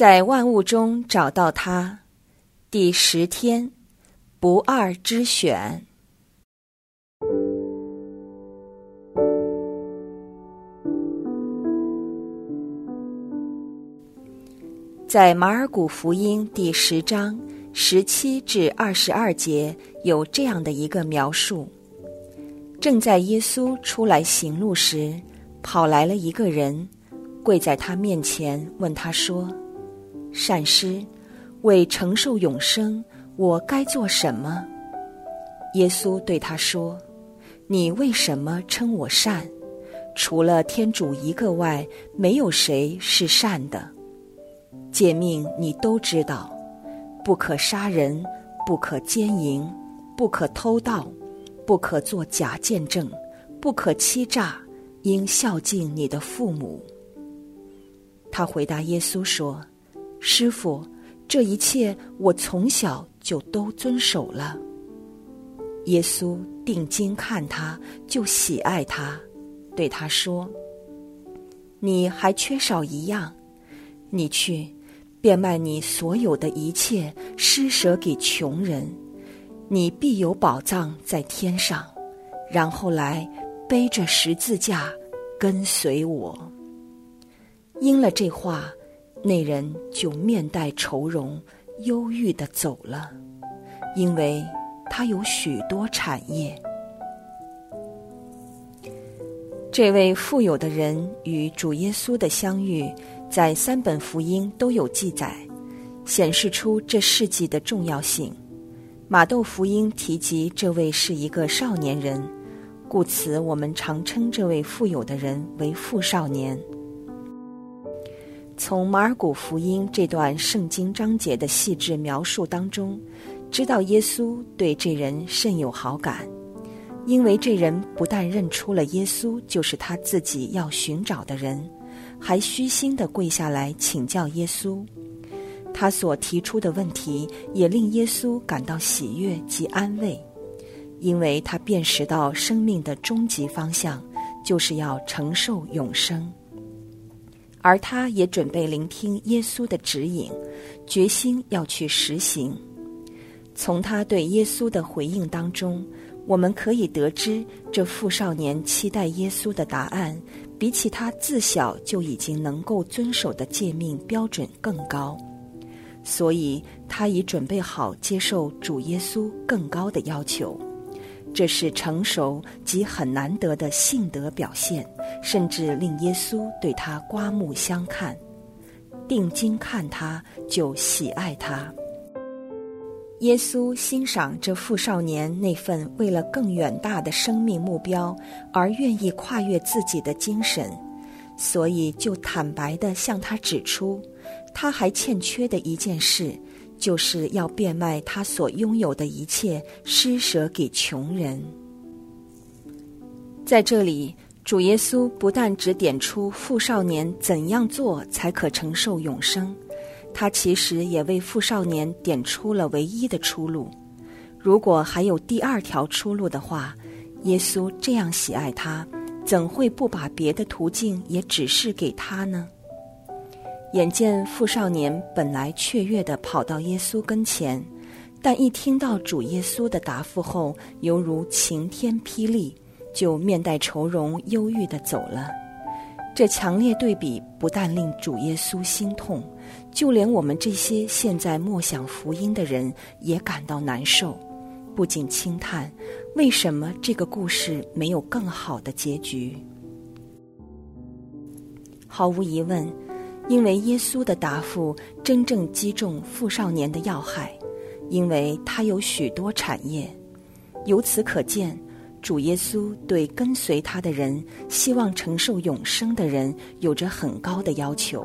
在万物中找到他，第十天，不二之选。在马尔谷福音第十章十七至二十二节有这样的一个描述：正在耶稣出来行路时，跑来了一个人，跪在他面前，问他说：“善师，为承受永生，我该做什么？”耶稣对他说：“你为什么称我善？除了天主一个外，没有谁是善的。”诫命你都知道：不可杀人，不可奸淫，不可偷盗，不可作假见证，不可欺诈，应孝敬你的父母。他回答耶稣说：“师傅，这一切我从小就都遵守了。”耶稣定睛看他，就喜爱他，对他说：“你还缺少一样，你去。”变卖你所有的一切，施舍给穷人，你必有宝藏在天上。然后来背着十字架跟随我。应了这话，那人就面带愁容，忧郁的走了，因为他有许多产业。这位富有的人与主耶稣的相遇。在三本福音都有记载，显示出这事迹的重要性。马窦福音提及这位是一个少年人，故此我们常称这位富有的人为富少年。从马尔谷福音这段圣经章节的细致描述当中，知道耶稣对这人甚有好感，因为这人不但认出了耶稣就是他自己要寻找的人。还虚心地跪下来请教耶稣，他所提出的问题也令耶稣感到喜悦及安慰，因为他辨识到生命的终极方向就是要承受永生，而他也准备聆听耶稣的指引，决心要去实行。从他对耶稣的回应当中，我们可以得知这富少年期待耶稣的答案。比起他自小就已经能够遵守的诫命标准更高，所以他已准备好接受主耶稣更高的要求。这是成熟及很难得的性德表现，甚至令耶稣对他刮目相看，定睛看他就喜爱他。耶稣欣赏这富少年那份为了更远大的生命目标而愿意跨越自己的精神，所以就坦白地向他指出，他还欠缺的一件事，就是要变卖他所拥有的一切，施舍给穷人。在这里，主耶稣不但只点出富少年怎样做才可承受永生。他其实也为富少年点出了唯一的出路。如果还有第二条出路的话，耶稣这样喜爱他，怎会不把别的途径也指示给他呢？眼见富少年本来雀跃地跑到耶稣跟前，但一听到主耶稣的答复后，犹如晴天霹雳，就面带愁容、忧郁地走了。这强烈对比不但令主耶稣心痛。就连我们这些现在默想福音的人也感到难受，不仅轻叹：为什么这个故事没有更好的结局？毫无疑问，因为耶稣的答复真正击中富少年的要害，因为他有许多产业。由此可见，主耶稣对跟随他的人、希望承受永生的人有着很高的要求。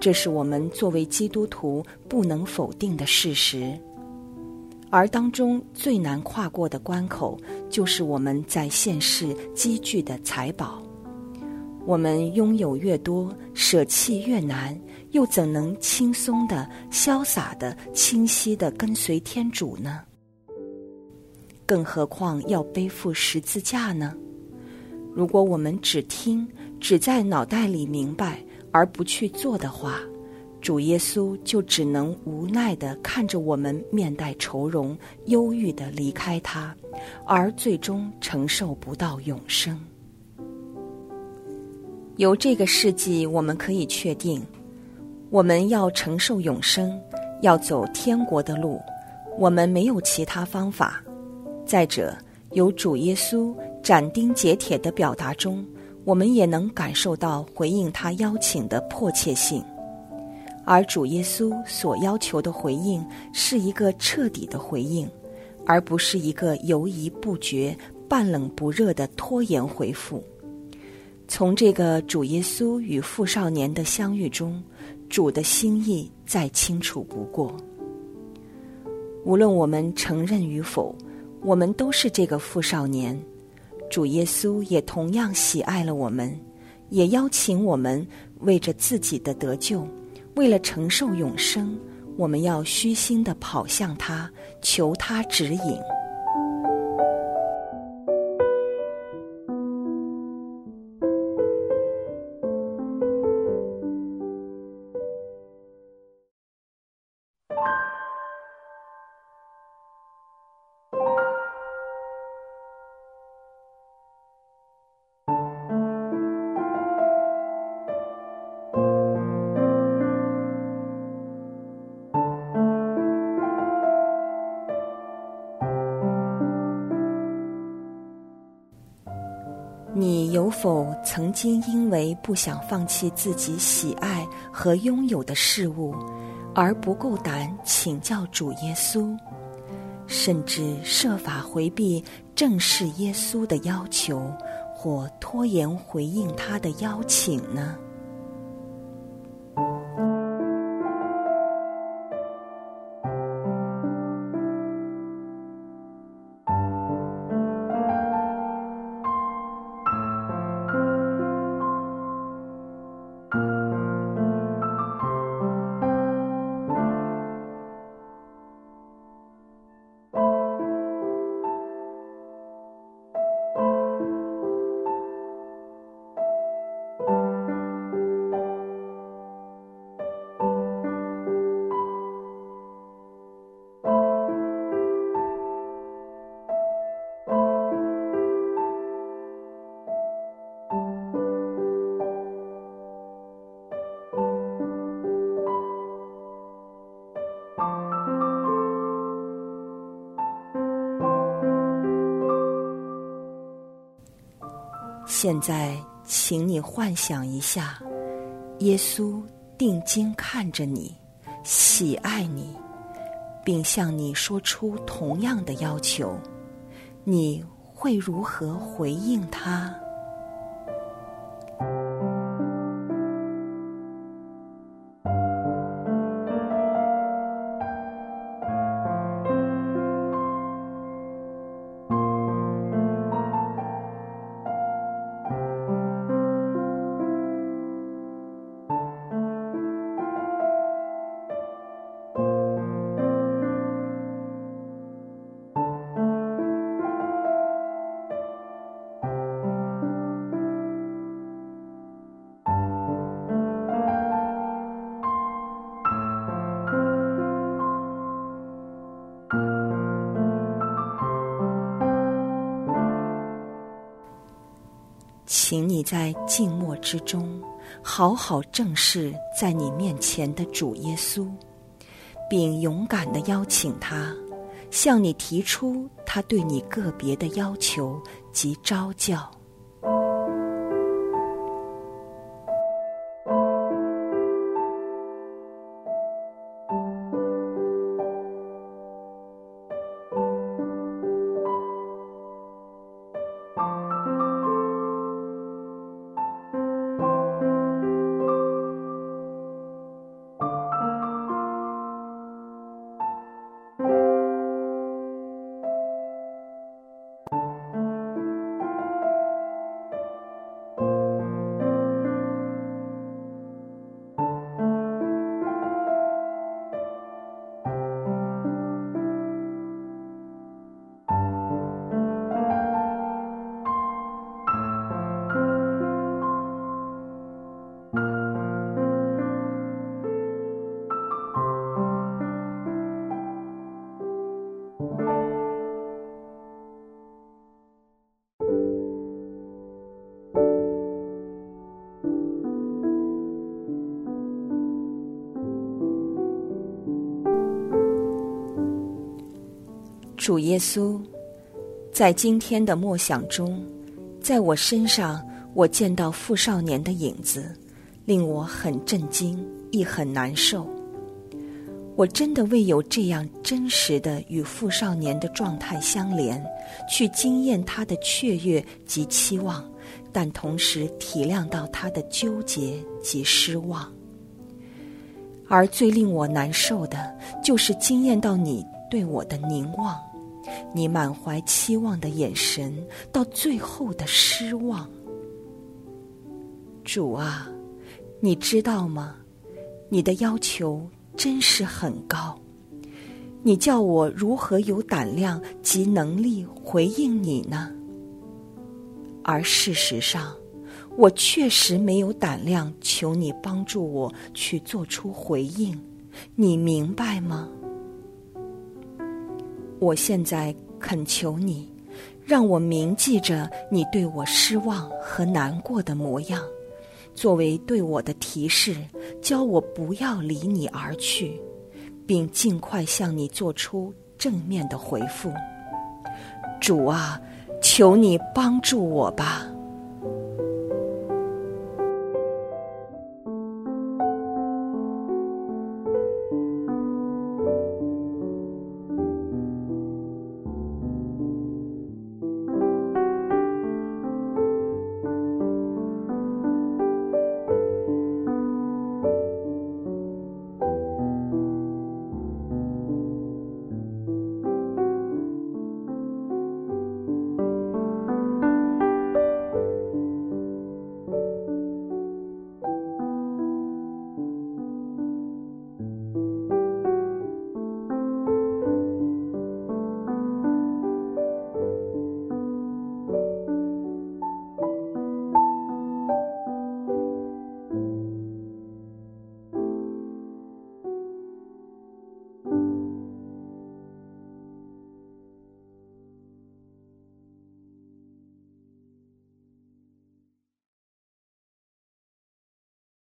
这是我们作为基督徒不能否定的事实，而当中最难跨过的关口，就是我们在现世积聚的财宝。我们拥有越多，舍弃越难，又怎能轻松的、潇洒的、清晰的跟随天主呢？更何况要背负十字架呢？如果我们只听，只在脑袋里明白。而不去做的话，主耶稣就只能无奈地看着我们面带愁容、忧郁地离开他，而最终承受不到永生。由这个事迹，我们可以确定，我们要承受永生，要走天国的路，我们没有其他方法。再者，由主耶稣斩钉截铁的表达中，我们也能感受到回应他邀请的迫切性。而主耶稣所要求的回应是一个彻底的回应，而不是一个犹疑不决、半冷不热的拖延回复。从这个主耶稣与富少年的相遇中，主的心意再清楚不过。无论我们承认与否，我们都是这个富少年。主耶稣也同样喜爱了我们，也邀请我们为着自己的得救。为了承受永生，我们要虚心的跑向他，求他指引。有否曾经因为不想放弃自己喜爱和拥有的事物，而不够胆请教主耶稣，甚至设法回避正视耶稣的要求，或拖延回应他的邀请呢？现在，请你幻想一下，耶稣定睛看着你，喜爱你，并向你说出同样的要求，你会如何回应他？请你在静默之中，好好正视在你面前的主耶稣，并勇敢的邀请他，向你提出他对你个别的要求及招教。主耶稣，在今天的默想中，在我身上，我见到富少年的影子，令我很震惊，亦很难受。我真的未有这样真实的与富少年的状态相连，去惊艳他的雀跃及期望，但同时体谅到他的纠结及失望。而最令我难受的，就是惊艳到你对我的凝望，你满怀期望的眼神，到最后的失望。主啊，你知道吗？你的要求。真是很高，你叫我如何有胆量及能力回应你呢？而事实上，我确实没有胆量求你帮助我去做出回应，你明白吗？我现在恳求你，让我铭记着你对我失望和难过的模样。作为对我的提示，教我不要离你而去，并尽快向你做出正面的回复。主啊，求你帮助我吧。